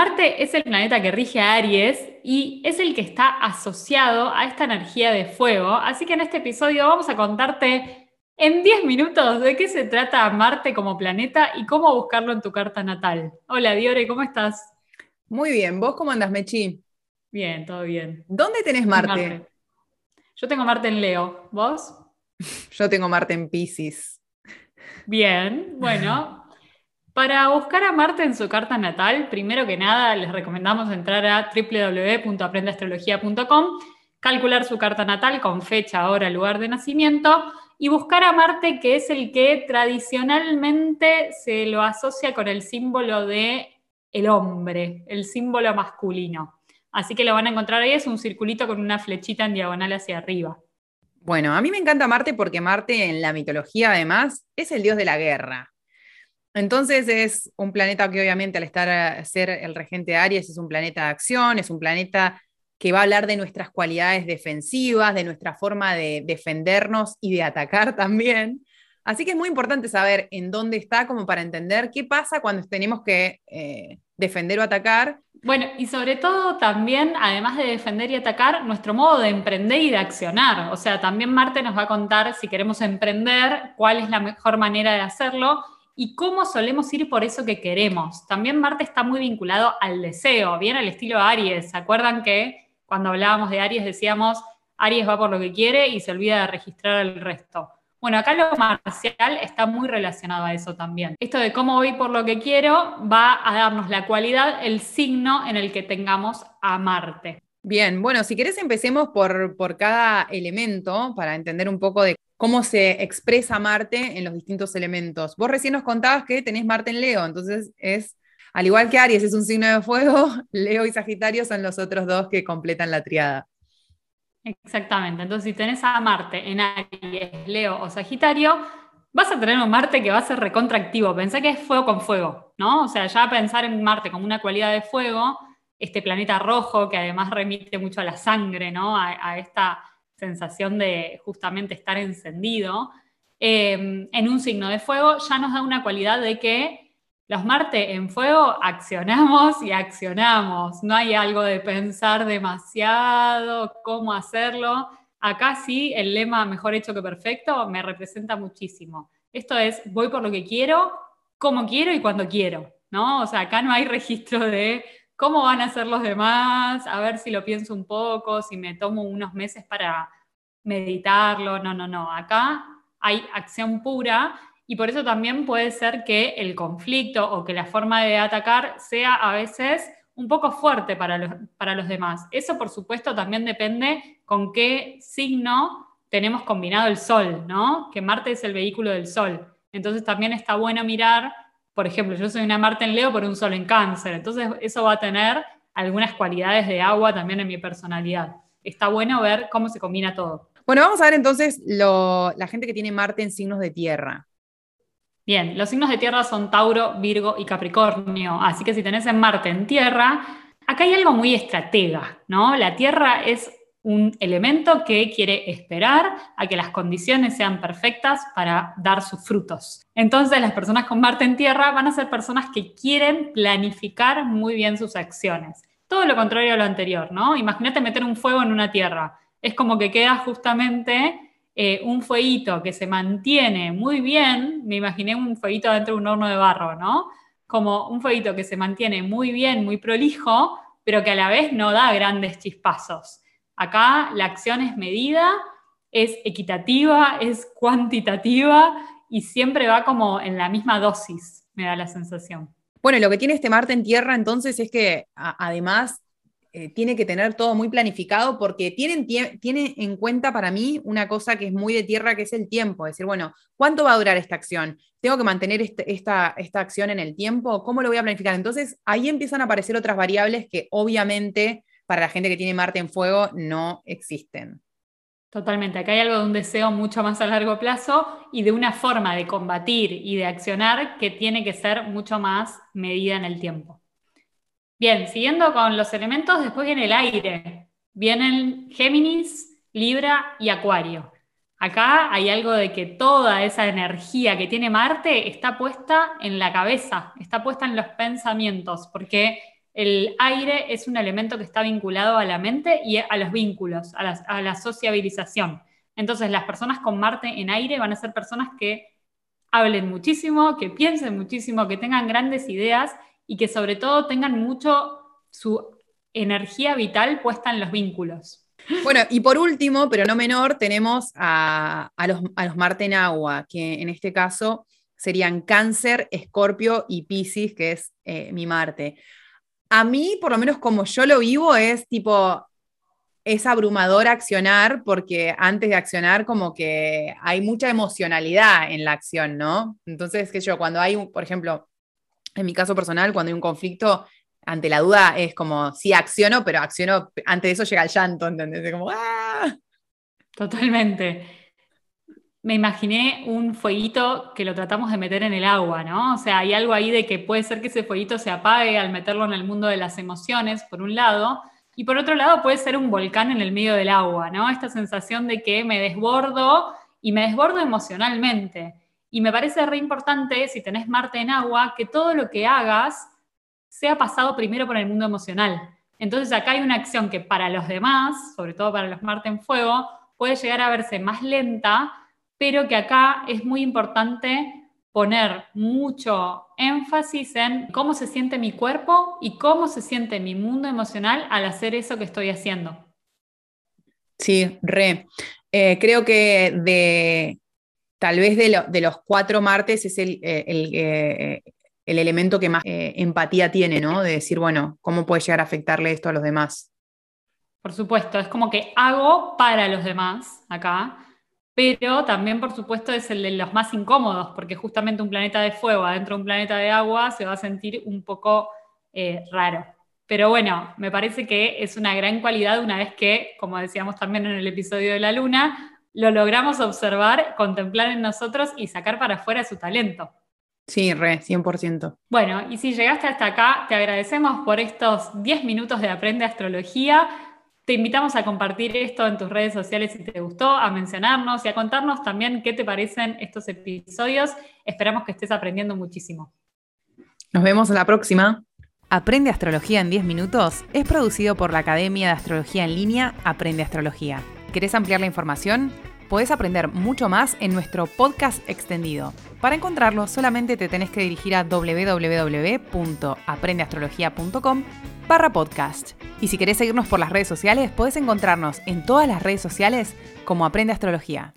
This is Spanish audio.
Marte es el planeta que rige a Aries y es el que está asociado a esta energía de fuego, así que en este episodio vamos a contarte en 10 minutos de qué se trata Marte como planeta y cómo buscarlo en tu carta natal. Hola Diore, ¿cómo estás? Muy bien, ¿vos cómo andas, Mechi? Bien, todo bien. ¿Dónde tenés Marte? Yo tengo Marte en Leo, ¿vos? Yo tengo Marte en Pisces. Bien, bueno, para buscar a Marte en su carta natal, primero que nada les recomendamos entrar a www.aprendeastrología.com, calcular su carta natal con fecha, hora, lugar de nacimiento y buscar a Marte, que es el que tradicionalmente se lo asocia con el símbolo de el hombre, el símbolo masculino. Así que lo van a encontrar ahí, es un circulito con una flechita en diagonal hacia arriba. Bueno, a mí me encanta Marte porque Marte en la mitología además es el dios de la guerra. Entonces es un planeta que obviamente al estar a ser el regente de Aries es un planeta de acción, es un planeta que va a hablar de nuestras cualidades defensivas, de nuestra forma de defendernos y de atacar también. Así que es muy importante saber en dónde está como para entender qué pasa cuando tenemos que eh, defender o atacar. Bueno, y sobre todo también, además de defender y atacar, nuestro modo de emprender y de accionar. O sea, también Marte nos va a contar si queremos emprender, cuál es la mejor manera de hacerlo y cómo solemos ir por eso que queremos. También Marte está muy vinculado al deseo, bien al estilo Aries. ¿Se acuerdan que cuando hablábamos de Aries decíamos, Aries va por lo que quiere y se olvida de registrar el resto? Bueno, acá lo marcial está muy relacionado a eso también. Esto de cómo voy por lo que quiero va a darnos la cualidad, el signo en el que tengamos a Marte. Bien, bueno, si querés empecemos por, por cada elemento para entender un poco de cómo se expresa Marte en los distintos elementos. Vos recién nos contabas que tenés Marte en Leo, entonces es, al igual que Aries es un signo de fuego, Leo y Sagitario son los otros dos que completan la triada. Exactamente, entonces si tenés a Marte en Aries, Leo o Sagitario, vas a tener un Marte que va a ser recontractivo. Pensá que es fuego con fuego, ¿no? O sea, ya pensar en Marte como una cualidad de fuego, este planeta rojo que además remite mucho a la sangre, ¿no? a esta sensación de justamente estar encendido, em, en un signo de fuego ya nos da una cualidad de que los Marte en fuego accionamos y accionamos. No hay algo de pensar demasiado, cómo hacerlo. Acá sí, el lema mejor hecho que perfecto me representa muchísimo. Esto es, voy por lo que quiero, como quiero y cuando quiero, ¿no? O sea, acá no hay registro de cómo van a ser los demás, a ver si lo pienso un poco, si me tomo unos meses para meditarlo, no, no, no, acá hay acción pura y por eso también puede ser que el conflicto o que la forma de atacar sea a veces un poco fuerte para los, para los demás. Eso por supuesto también depende con qué signo tenemos combinado el Sol, ¿no? Que Marte es el vehículo del Sol. Entonces también está bueno mirar por ejemplo, yo soy una Marte en Leo por un Sol en Cáncer, entonces eso va a tener algunas cualidades de agua también en mi personalidad. Está bueno ver cómo se combina todo. Bueno, vamos a ver entonces la gente que tiene Marte en signos de tierra. Bien, los signos de tierra son Tauro, Virgo y Capricornio, así que si tenés en Marte en tierra, acá hay algo muy estratega, ¿no? La tierra es un elemento que quiere esperar a que las condiciones sean perfectas para dar sus frutos. Entonces las personas con Marte en Tierra van a ser personas que quieren planificar muy bien sus acciones. Todo lo contrario a lo anterior, ¿no? Imagínate meter un fuego en una tierra. Es como que queda justamente eh, un fueguito que se mantiene muy bien. Me imaginé un fueguito dentro de un horno de barro, ¿no? Como un fueguito que se mantiene muy bien, muy prolijo, pero que a la vez no da grandes chispazos. Acá la acción es medida, es equitativa, es cuantitativa y siempre va como en la misma dosis, me da la sensación. Bueno, lo que tiene este Marte en tierra entonces es que además eh, tiene que tener todo muy planificado porque tiene en cuenta para mí una cosa que es muy de tierra, que es el tiempo. Es decir, bueno, ¿cuánto va a durar esta acción? ¿Tengo que mantener este, esta, esta acción en el tiempo? ¿Cómo lo voy a planificar? Entonces ahí empiezan a aparecer otras variables que obviamente para la gente que tiene Marte en fuego no existen. Totalmente, acá hay algo de un deseo mucho más a largo plazo y de una forma de combatir y de accionar que tiene que ser mucho más medida en el tiempo. Bien, siguiendo con los elementos, después viene el aire. Vienen Géminis, Libra y Acuario. Acá hay algo de que toda esa energía que tiene Marte está puesta en la cabeza, está puesta en los pensamientos, porque el aire es un elemento que está vinculado a la mente y a los vínculos, a la, sociabilización. Entonces, las personas con Marte en aire van a ser personas que hablen muchísimo, que piensen muchísimo, que tengan grandes ideas y que sobre todo tengan mucho su energía vital puesta en los vínculos. Bueno, y por último, pero no menor, tenemos a, los, Marte en agua, que en este caso serían Cáncer, Escorpio y Pisces, que es eh, mi Marte. A mí, por lo menos como yo lo vivo, es tipo, es abrumador accionar porque antes de accionar como que hay mucha emocionalidad en la acción, ¿no? Entonces, que yo, cuando hay, por ejemplo, en mi caso personal, cuando hay un conflicto, ante la duda es como, sí, acciono, pero acciono, antes de eso llega el llanto, ¿entendés? Como, ¡ah! Totalmente me imaginé un fueguito que lo tratamos de meter en el agua, ¿no? O sea, hay algo ahí de que puede ser que ese fueguito se apague al meterlo en el mundo de las emociones, por un lado, y por otro lado puede ser un volcán en el medio del agua, ¿no? Esta sensación de que me desbordo y me desbordo emocionalmente. Y me parece re importante, si tenés Marte en agua, que todo lo que hagas sea pasado primero por el mundo emocional. Entonces acá hay una acción que para los demás, sobre todo para los Marte en fuego, puede llegar a verse más lenta, pero que acá es muy importante poner mucho énfasis en cómo se siente mi cuerpo y cómo se siente mi mundo emocional al hacer eso que estoy haciendo. Sí, re. Eh, creo que de tal vez de, los cuatro martes es el, eh, eh, el, elemento que más empatía tiene, ¿no? De decir, bueno, ¿cómo puede llegar a afectarle esto a los demás? Por supuesto, es como que hago para los demás acá pero también, por supuesto, es el de los más incómodos, porque justamente un planeta de fuego adentro de un planeta de agua se va a sentir un poco eh, raro. Pero bueno, me parece que es una gran cualidad una vez que, como decíamos también en el episodio de la luna, lo logramos observar, contemplar en nosotros y sacar para afuera su talento. Sí, re, 100%. Bueno, y si llegaste hasta acá, te agradecemos por estos 10 minutos de Aprende Astrología. Te invitamos a compartir esto en tus redes sociales si te gustó, a mencionarnos y a contarnos también qué te parecen estos episodios. Esperamos que estés aprendiendo muchísimo. Nos vemos en la próxima. Aprende Astrología en 10 minutos es producido por la Academia de Astrología en línea Aprende Astrología. ¿Querés ampliar la información? Podés aprender mucho más en nuestro podcast extendido. Para encontrarlo solamente te tenés que dirigir a www.aprendeastrología.com barra podcast. Y si querés seguirnos por las redes sociales, podés encontrarnos en todas las redes sociales como Aprende Astrología.